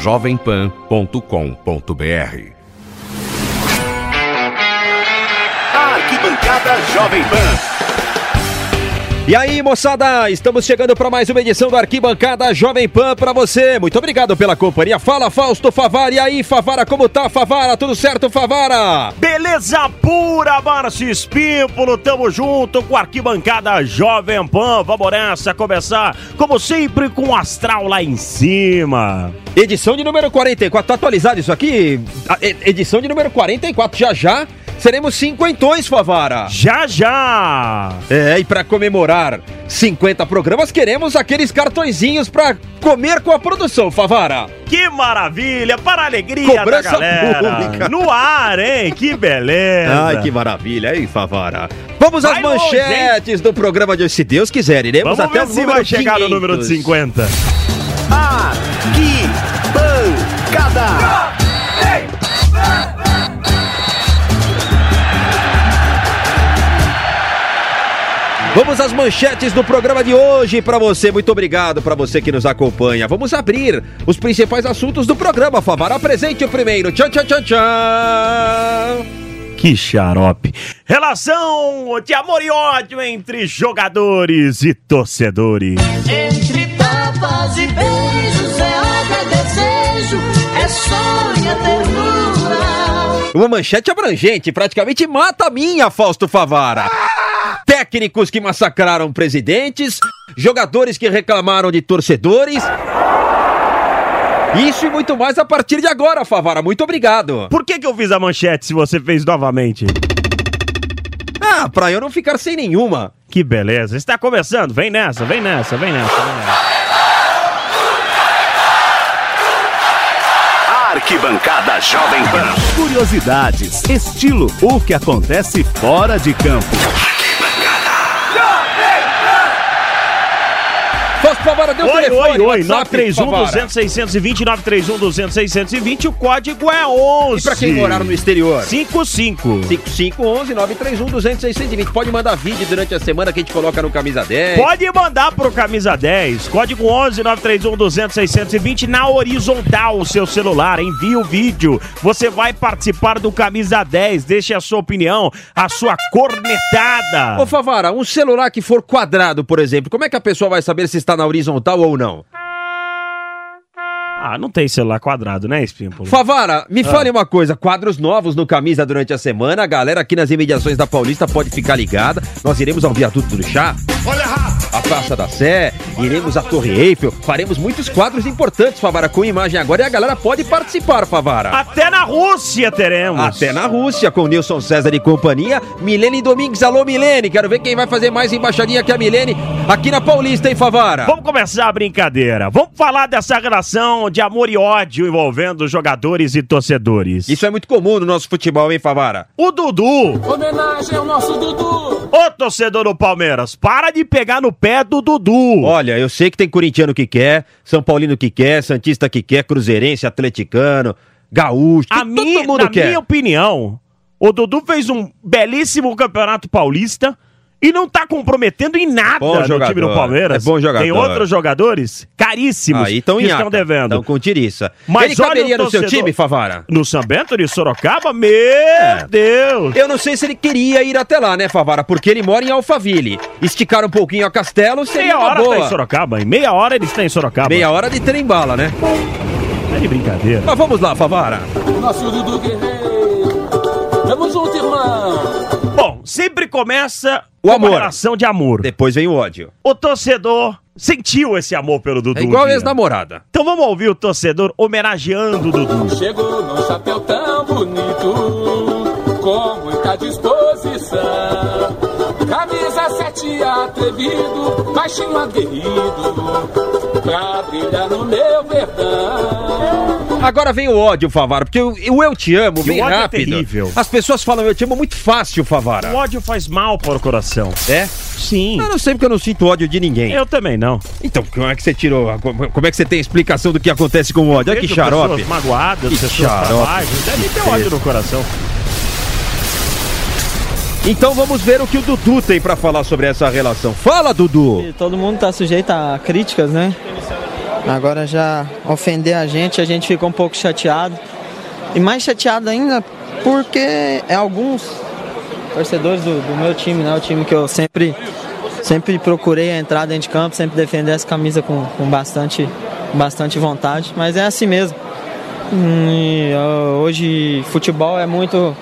jovempan.com.br. Arquibancada Jovem Pan. E aí, moçada, estamos chegando para mais uma edição do Arquibancada Jovem Pan para você. Muito obrigado pela companhia. Fala, Fausto Favara. E aí, Favara, como tá, Favara? Tudo certo, Favara? Beleza pura, Márcio Espímpolo. Tamo junto com a Arquibancada Jovem Pan. Vamos nessa, começar, como sempre, com o astral lá em cima. Edição de número 44. Tá atualizado isso aqui? Edição de número 44. Já já seremos cinquentões, Favara. Já, já. É, e para comemorar 50 programas, queremos aqueles cartõezinhos para comer com a produção, Favara. Que maravilha, para a alegria Cobrança da galera. Pública. No ar, hein? Que beleza. Ai, que maravilha, hein, Favara. Vamos às manchetes longe, do programa de hoje, se Deus quiser. Iremos Vamos até ver o se vai chegar no número de 50. Arquibancada. Vamos às manchetes do programa de hoje para você. Muito obrigado para você que nos acompanha. Vamos abrir os principais assuntos do programa. Favara, apresente o primeiro. Tchau, tchau, tchau, tchau. Que xarope. Relação de amor e ódio entre jogadores e torcedores. Entre tapas e beijos é ódio, é desejo, é sonho, é ternura. Uma manchete abrangente, praticamente mata a minha, Fausto Favara. Ah! Técnicos que massacraram presidentes, jogadores que reclamaram de torcedores. Isso e muito mais a partir de agora, Favara. Muito obrigado. Por que, que eu fiz a manchete se você fez novamente? Ah, pra eu não ficar sem nenhuma. Que beleza. Está começando. Vem nessa, vem nessa, vem nessa, vem nessa. Arquibancada Jovem Pan. Curiosidades, estilo, o que acontece fora de campo. Oi, telefone. Oi, oi, 931-200-620, 931-200-620, o código é 11. E pra quem morar no exterior? 55. 5511 931-200-620. Pode mandar vídeo durante a semana que a gente coloca no Camisa 10. Pode mandar pro Camisa 10. Código 11 931-200-620 na horizontal, o seu celular. Envie o vídeo. Você vai participar do Camisa 10. Deixe a sua opinião, a sua cornetada. Ô, Favara, um celular que for quadrado, por exemplo, como é que a pessoa vai saber se está na horizontal ou não? Ah, não tem celular quadrado, né, Espímpolo? Favara, me ah. fale uma coisa: quadros novos no Camisa durante a semana. A galera aqui nas imediações da Paulista pode ficar ligada. Nós iremos ao Viaduto do Chá. Olha a Praça da Sé, iremos à Torre Eiffel, faremos muitos quadros importantes, Favara, com imagem agora e a galera pode participar, Favara. Até na Rússia teremos. Até na Rússia, com Nilson César e companhia. Milene Domingues, alô Milene, quero ver quem vai fazer mais embaixadinha que a Milene aqui na Paulista, hein, Favara? Vamos começar a brincadeira. Vamos falar dessa relação de amor e ódio envolvendo jogadores e torcedores. Isso é muito comum no nosso futebol, hein, Favara? O Dudu. Homenagem ao nosso Dudu. Ô, torcedor do Palmeiras, para de pegar no pé do Dudu. Olha, eu sei que tem corintiano que quer, São Paulino que quer, Santista que quer, Cruzeirense, Atleticano, Gaúcho, a todo minha, mundo na quer. Na minha opinião, o Dudu fez um belíssimo campeonato paulista e não tá comprometendo em nada bom no jogador. time do Palmeiras. É bom jogador. Tem outros jogadores caríssimos Aí que estão devendo. Estão com tiriça. Mas Ele caberia no seu time, Favara? No São Bento de Sorocaba? Meu é. Deus! Eu não sei se ele queria ir até lá, né, Favara? Porque ele mora em Alphaville. Esticar um pouquinho a Castelo seria meia hora boa. tá em Sorocaba. Em meia hora ele está em Sorocaba. Meia hora de trem bala, né? É de brincadeira. Mas vamos lá, Favara. Nosso Dudu Guerreiro. Tamo junto, irmão. Sempre começa o amor. relação de amor. Depois vem o ódio. O torcedor sentiu esse amor pelo Dudu. É igual a ex-namorada. Então vamos ouvir o torcedor homenageando o Dudu. Chegou num chapéu tão bonito, com muita disposição. Camisa sete atrevido, baixinho aguerrido pra brilhar no meu verdão. Agora vem o ódio, Favara, porque o, o eu te amo vem o ódio é rápido. É terrível. As pessoas falam eu te amo muito fácil, Favara. O ódio faz mal para o coração. É? Sim. Eu não sei porque eu não sinto ódio de ninguém. Eu também não. Então, como é que você tirou? Como é que você tem explicação do que acontece com o ódio? Olha que xarope. Pessoas magoadas, que pessoas xarope. Deve ter ódio no coração. Então vamos ver o que o Dudu tem para falar sobre essa relação. Fala, Dudu! Todo mundo tá sujeito a críticas, né? Agora já ofender a gente, a gente ficou um pouco chateado. E mais chateado ainda porque é alguns torcedores do, do meu time, né? O time que eu sempre, sempre procurei entrar dentro de campo, sempre defender essa camisa com, com bastante, bastante vontade. Mas é assim mesmo. Hum, e, hoje futebol é muito.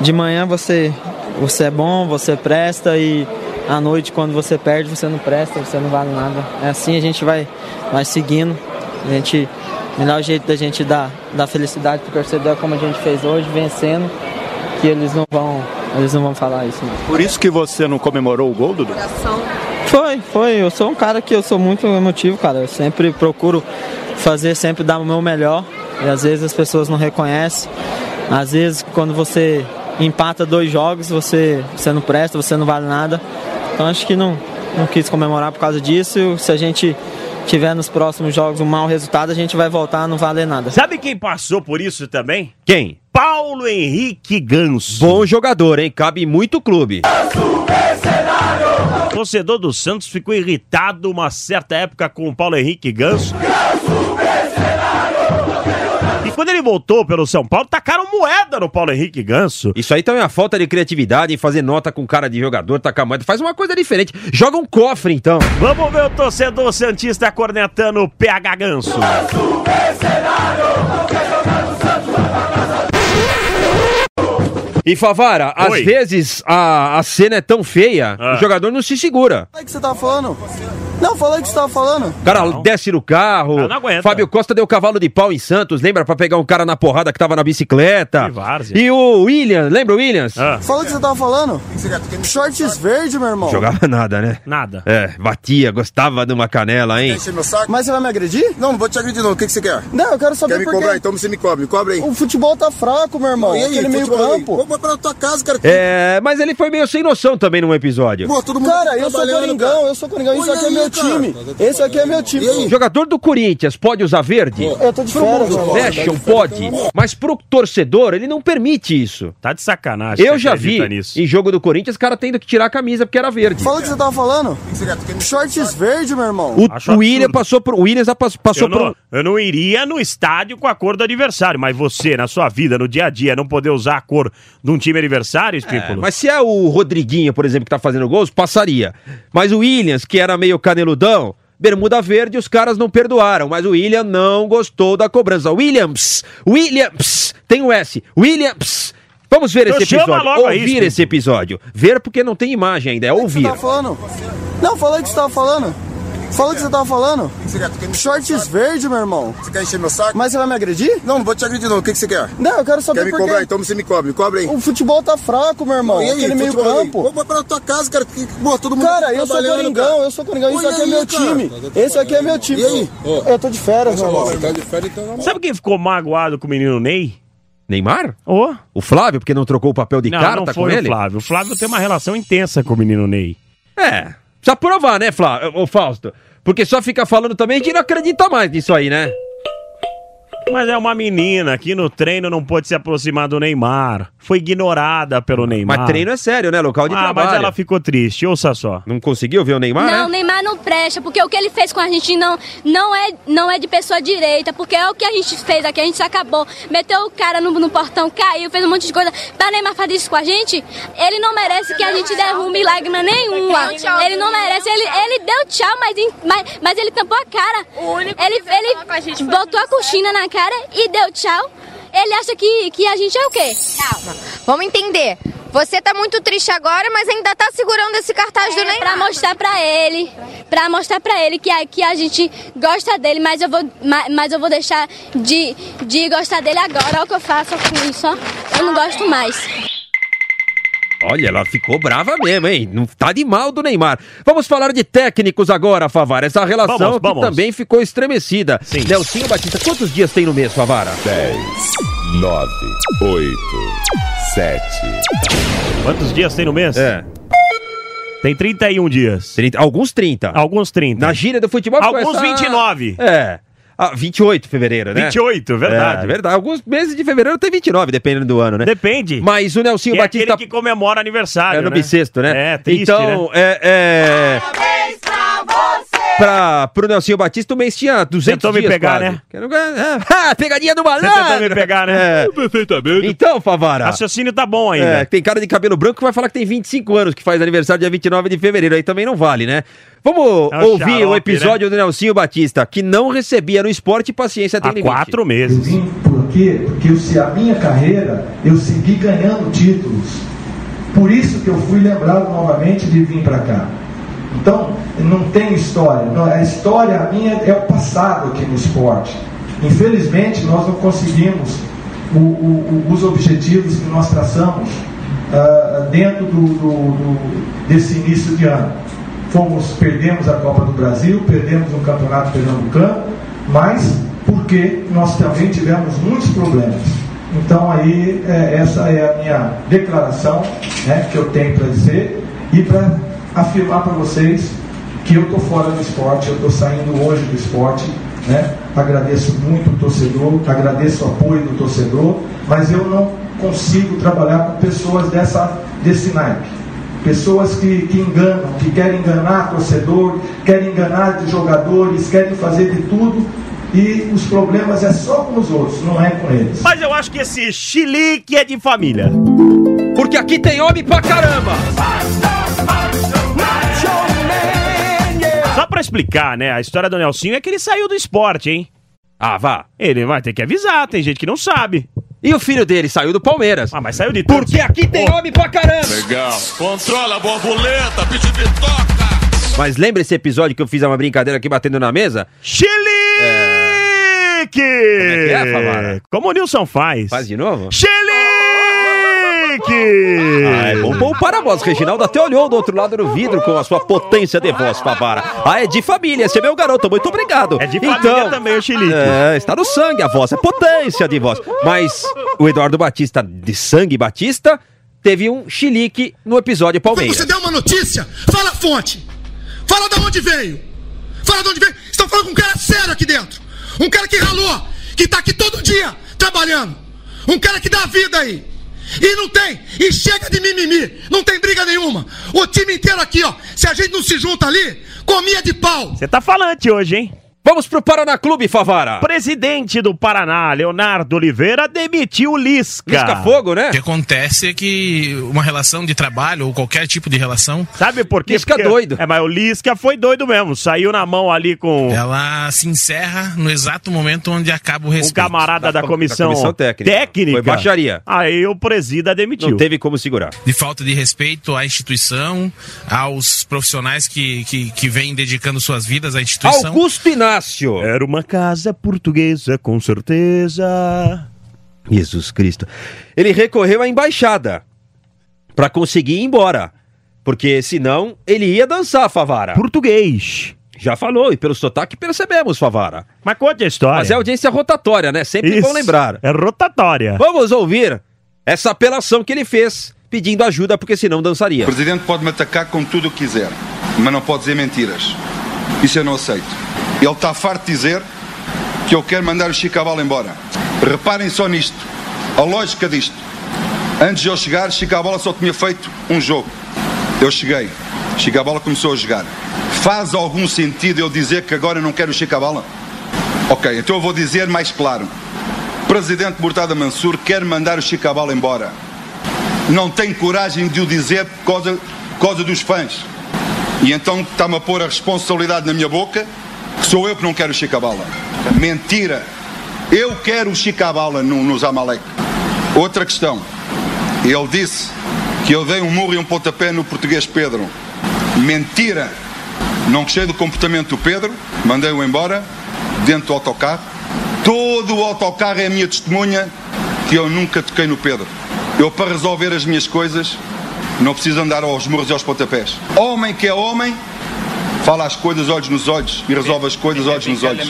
De manhã você, você é bom, você presta e à noite quando você perde você não presta, você não vale nada. É assim a gente vai, vai seguindo. A gente. O melhor jeito da gente dar, dar felicidade pro torcedor é como a gente fez hoje, vencendo, que eles não vão. Eles não vão falar isso. Não. Por isso que você não comemorou o gol, Dudu? Foi, foi. Eu sou um cara que eu sou muito emotivo, cara. Eu sempre procuro fazer, sempre dar o meu melhor. E às vezes as pessoas não reconhecem. Às vezes quando você empata dois jogos, você, você não presta, você não vale nada. Então acho que não, não quis comemorar por causa disso. Se a gente tiver nos próximos jogos um mau resultado, a gente vai voltar a não valer nada. Sabe quem passou por isso também? Quem? Paulo Henrique Ganso. Bom jogador, hein? Cabe em muito clube. O torcedor do Santos ficou irritado uma certa época com o Paulo Henrique Ganso. E quando ele voltou pelo São Paulo, tacaram moeda no Paulo Henrique Ganso. Isso aí também é uma falta de criatividade em fazer nota com cara de jogador, tacar moeda. Faz uma coisa diferente. Joga um cofre, então. Vamos ver o torcedor Santista cornetando o PH Ganso. E Favara, às Oi. vezes a, a cena é tão feia, Ah. o jogador não se segura. O que você tava falando. Não, fala o que você tava falando. O cara desce no carro. Cara, não aguenta. Fábio Costa deu cavalo de pau em Santos, lembra? Pra pegar um cara na porrada que tava na bicicleta. Que várzea. E o Williams, lembra o Williams? Ah, Fala o que você tava falando. Shorts verde, meu irmão. Jogava nada, né? nada. É, batia, gostava de uma canela, hein? Encher meu saco? Mas você vai me agredir? Não, não vou te agredir não. O que, que você quer? Não, eu quero saber Quer me cobrar? Então você me cobre. Me cobre aí. O futebol tá fraco, meu irmão. E aí, Aquele meio campo. Vou vou pra tua casa, cara. É, mas ele foi meio sem noção também num episódio. Pô, todo mundo Cara, eu sou Coringão, cara. eu sou Coringão. Isso aqui é aí, meu cara. time. Esse aqui é meu time. Jogador do Corinthians pode usar verde? Eu tô de férias, meu irmão. Fashion pode, mas pro torcedor ele não permite isso. Tá de sacanagem. Eu já vi nisso. em jogo do Corinthians cara tendo que tirar a camisa porque era verde. Fala o que você tava falando. Shorts verde, meu irmão. O, o William passou por o Williams passou, Eu por não, eu não iria no estádio com a cor do adversário, mas você, na sua vida, no dia a dia, não poder usar a cor de um time adversário, É, Espípulo? mas se é o Rodriguinho, por exemplo, que tá fazendo gols, passaria. Mas o Williams, que era meio caneludão, bermuda verde, os caras não perdoaram. Mas o William não gostou da cobrança. Williams, Williams, tem o S, Williams. Vamos ver Então esse episódio. Ouvir Espírito. esse episódio. Ver porque não tem imagem ainda, é O que ouvir. você tava falando? Não, fala o que você tava falando. Fala o que você tava falando. O que você quer? Tu quer me- Shorts verde, meu irmão. Você quer encher meu saco? Mas você vai me agredir? Não, não vou te agredir não. O que, que você quer? Não, eu quero saber Quer me por cobrar? Então você me cobre. Me cobre aí. O futebol tá fraco, meu irmão. E aí, Aquele meio futebol aí? campo. Vou pra tua casa, cara. que- Pô, todo mundo Cara, eu sou trabalhando, Coringão, cara. eu sou Coringão. Isso Olha aqui é aí, meu cara. time. Esse aqui é meu time. E aí? Eu tô de férias, meu irmão. Tá de férias, então Sabe quem ficou magoado com o menino Ney? Neymar? Ô, O Flávio, porque não trocou o papel de não, carta não com foi o ele? Flávio. O Flávio tem uma relação intensa com o menino Ney. É, precisa provar, né, Flávio? Ô, Fausto? Porque só fica falando também, gente não acredita mais nisso aí, né? Mas é uma menina que no treino não pôde se aproximar do Neymar. Foi ignorada pelo Neymar. Mas treino é sério, né? Local de Ah, trabalho. mas ela ficou triste, ouça só. Não conseguiu ver o Neymar, Não, né? Neymar não presta, porque o que ele fez com a gente não, não, é, não é de pessoa direita, porque é o que a gente fez aqui, a gente acabou. Meteu o cara no, no portão, caiu, fez um monte de coisa. Pra Neymar fazer isso com a gente, ele não merece que a gente derrume lágrima nenhuma. Ele não merece, ele, ele deu tchau, mas, mas, mas ele tampou a cara. Ele, ele botou a coxina na cara e deu tchau. Ele acha que, que a gente é o quê? Calma, vamos entender. Você tá muito triste agora, mas ainda tá segurando esse cartaz do É, Neymar. pra mostrar pra ele, pra mostrar pra ele que a, que a gente gosta dele, mas eu vou, ma- mas eu vou deixar de, de gostar dele agora. Olha o que eu faço com isso, ó. Eu não gosto mais. Olha, ela ficou brava mesmo, hein? Não tá de mal do Neymar. Vamos falar de técnicos agora, Favar. Essa relação Vamos, vamos. também ficou estremecida. Sim. Nelsinho Batista, quantos dias tem no mês, Favara? 10, 9, 8, 7. Quantos dias tem no mês? É, Tem 31 dias. 30, alguns 30. Alguns 30. Na gíria do futebol Alguns essa- 29. É. Ah, 28 de fevereiro, né? 28, verdade. É, verdade. Alguns meses de fevereiro tem 29, dependendo do ano, né? Depende. Mas o Nelsinho Que é Batista aquele que comemora aniversário, é no né? bissexto, né? É, triste, Então, né? é, é... pra, pro Nelsinho Batista, o mês tinha 200 Tentou me dias pegar, quase. né? Quero- é, ah, pegadinha do malandro! Você tentou me pegar, né? É. Perfeitamente. Então, Favara... Raciocínio tá bom ainda. É, tem cara de cabelo branco que vai falar que tem 25 anos, que faz aniversário dia 29 de fevereiro. Aí também não vale, né? Vamos É o ouvir xarope, o episódio do Nelsinho Batista, que não recebia no esporte paciência tem Há limite. quatro meses. Vim por quê? Porque eu, se a minha carreira eu segui ganhando títulos. Por isso que eu fui lembrado novamente de vir para cá. Então, não tem história. A história minha é o passado aqui no esporte. Infelizmente, nós não conseguimos o- o- o- os objetivos que nós traçamos ah, dentro do, do- do- desse início de ano. Fomos, perdemos a Copa do Brasil, perdemos um campeonato pernambucano, mas porque nós também tivemos muitos problemas. Então aí é, essa é a minha declaração né, que eu tenho para dizer e para afirmar para vocês que eu estou fora do esporte, eu estou saindo hoje do esporte. Né? Agradeço muito o torcedor, agradeço o apoio do torcedor, mas eu não consigo trabalhar com pessoas dessa, desse naipe. Pessoas que, que enganam, que querem enganar torcedor, querem enganar jogadores, querem fazer de tudo e os problemas é só com os outros, não é com eles. Mas eu acho que esse chilique é de família. Porque aqui tem homem pra caramba! Só pra explicar, né? A história do Nelsinho é que ele saiu do esporte, hein? Ah, vá. Ele vai ter que avisar, tem gente que não sabe. E o filho dele saiu do Palmeiras. Ah, mas saiu de tudo. Porque aqui tem homem pra caramba! Legal. Controla a borboleta, bicho de toca. Mas lembra esse episódio que eu fiz uma brincadeira aqui batendo na mesa? Chilique! Como é que é, Favara? Como o Nilson faz. Faz de novo? Chilique! Bom pôr o para-voz. Reginaldo até olhou do outro lado do vidro com a sua potência de voz, Favara. Ah, é de família, esse é meu garoto, muito obrigado. É de família também o chilique. É, está no sangue a voz, é potência de voz. Mas o Eduardo Batista, de sangue Batista, teve um chilique no episódio Quando Palmeiras. você der uma notícia, fala a fonte. Fala de onde veio. Fala de onde veio. Tá falando com um cara sério aqui dentro. Um cara que ralou, que tá aqui todo dia trabalhando. Um cara que dá vida aí. E não tem, e chega de mimimi, não tem briga nenhuma. O time inteiro aqui, ó, se a gente não se junta ali, comia de pau. Você tá falante hoje, hein? Vamos pro Paraná Clube, Favara. Presidente do Paraná, Leonardo Oliveira, demitiu o Lisca. Lisca Fogo, né? O que acontece é que uma relação de trabalho ou qualquer tipo de relação. Sabe por quê? Lisca Porque- doido. É, mas o Lisca foi doido mesmo. Saiu na mão ali com Ela se encerra no exato momento onde acaba o o respeito. camarada da, da comissão, comissão técnica. Foi baixaria. Aí o presida demitiu. Não teve como segurar. De falta de respeito à instituição, aos profissionais que, que, que vêm dedicando suas vidas à instituição. Augusto Inácio. Era uma casa portuguesa, com certeza. Jesus Cristo. Ele recorreu à embaixada pra conseguir ir embora. Porque senão ele ia dançar, Favara. Português. Já falou, e pelo sotaque percebemos, Favara. Mas conte a história. Mas é audiência rotatória, né? Sempre Isso. bom lembrar. É rotatória. Vamos ouvir essa apelação que ele fez, pedindo ajuda, porque senão dançaria. O presidente pode me atacar com tudo o que quiser, mas não pode dizer mentiras. Isso eu não aceito. Ele está farto de dizer que eu quero mandar o Chicaval embora. Reparem só nisto, a lógica disto. Antes de eu chegar, Chicabola só tinha feito um jogo. Eu cheguei, Chicabola começou a jogar. Faz algum sentido eu dizer que agora não quero o Chicabola? Ok, então eu vou dizer mais claro. Presidente Murtada Mansur quer mandar o Chicabola embora não tem coragem de o dizer por causa, por causa dos fãs. E então está-me a pôr a responsabilidade na minha boca, sou eu que não quero o Chicabala. Mentira. Eu quero o Chicabala no, no Zamalek. Outra questão. Ele disse que eu dei um murro e um pontapé no português Pedro. Mentira. Não gostei do comportamento do Pedro, mandei-o embora, dentro do autocarro. Todo o autocarro é a minha testemunha que eu nunca toquei no Pedro. Eu, para resolver as minhas coisas, não preciso andar aos murros e aos pontapés. Homem que é homem, fala as coisas olhos nos olhos e resolve as coisas olhos nos olhos.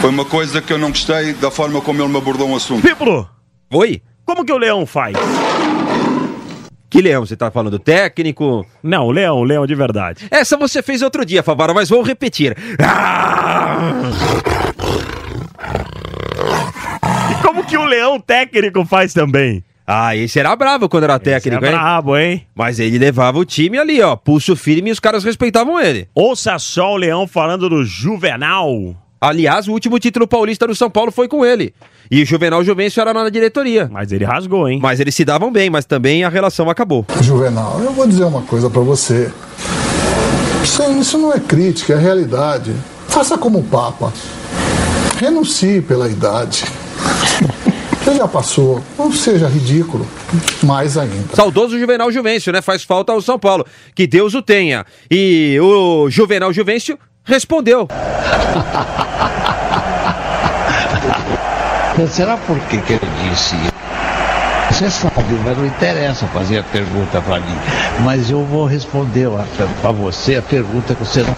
Foi uma coisa que eu não gostei da forma como ele me abordou um assunto. Piplo, Oi? como que o Leão faz? Que leão? Você tá falando técnico? Não, o Leão, o Leão de verdade. Essa você fez outro dia, Favara, mas vou repetir. Ah! E como que o Leão técnico faz também? Ah, esse era bravo quando era técnico, é hein? brabo, hein? Mas ele levava o time ali, ó, pulso firme e os caras respeitavam ele. Ouça só o Leão falando do Juvenal. Aliás, o último título paulista do São Paulo foi com ele. E o Juvenal Juvencio era na diretoria. Mas ele rasgou, hein? Mas eles se davam bem, mas também a relação acabou. Juvenal, eu vou dizer uma coisa pra você. Isso, isso não é crítica, é realidade. Faça como o Papa. Renuncie pela idade. Você já passou, não seja ridículo, mais ainda. Saudoso Juvenal Juvencio, né? Faz falta ao São Paulo. Que Deus o tenha. E o Juvenal Juvencio respondeu. Será por que, que ele disse Você sabe, mas não interessa fazer a pergunta para mim. Mas eu vou responder para você a pergunta que você não.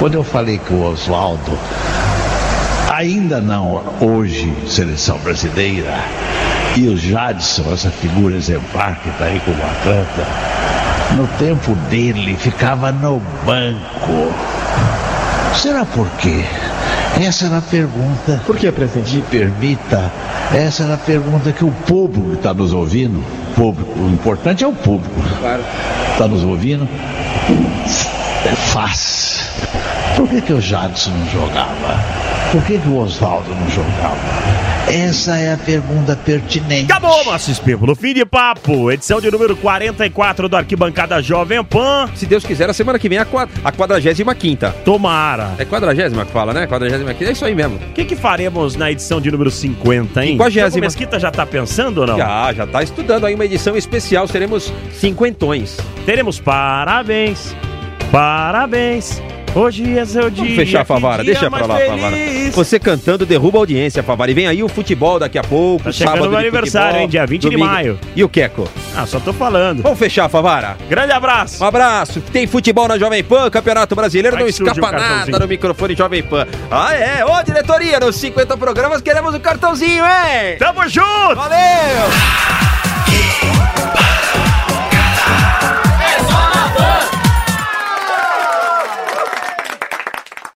Quando eu falei que o Oswaldo, ainda não hoje, seleção brasileira, e o Jadson, essa figura exemplar que está aí com o Atlanta, no tempo dele ficava no banco. Será por quê? Essa era a pergunta. Por que, presidente? Me permita. Essa era a pergunta que o público está nos ouvindo. Público. O importante é o público. Claro. Está nos ouvindo? Faz. Por que, que o Jadson não jogava? Por que, que o Oswaldo não jogava? Essa é a pergunta pertinente. Acabou, Márcio Pímpolo. Fim de papo. Edição de número 44 do Arquibancada Jovem Pan. Se Deus quiser, a semana que vem é a, qua- a 45 Tomara. É 40 que fala, né? 45 É isso aí mesmo. O que, que faremos na edição de número 50, hein? 50ª. O Mesquita já tá pensando ou não? Já, já tá estudando aí uma edição especial. Seremos cinquentões. Teremos parabéns, parabéns. Hoje é seu dia. Vamos fechar, Favara. Deixa pra lá, feliz. Favara. Você cantando derruba a audiência, Favara. E vem aí o futebol daqui a pouco. Tá chegando sábado meu de aniversário, futebol, hein? Dia 20 de domingo. maio. E o Queco? Ah, só tô falando. Vamos fechar, Favara. Grande abraço. Um abraço. Tem futebol na Jovem Pan, Campeonato Brasileiro. Vai não escapa nada no microfone Jovem Pan. Ah, é? Ô, diretoria, nos 50 programas queremos o cartãozinho, hein? Tamo junto! Valeu!